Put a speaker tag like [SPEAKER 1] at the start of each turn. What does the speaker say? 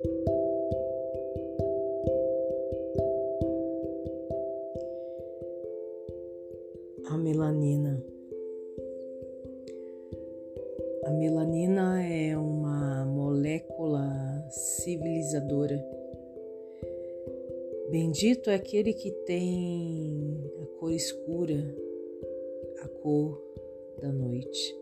[SPEAKER 1] A melanina. A melanina é uma molécula civilizadora. Bendito é aquele que tem a cor escura, a cor da noite.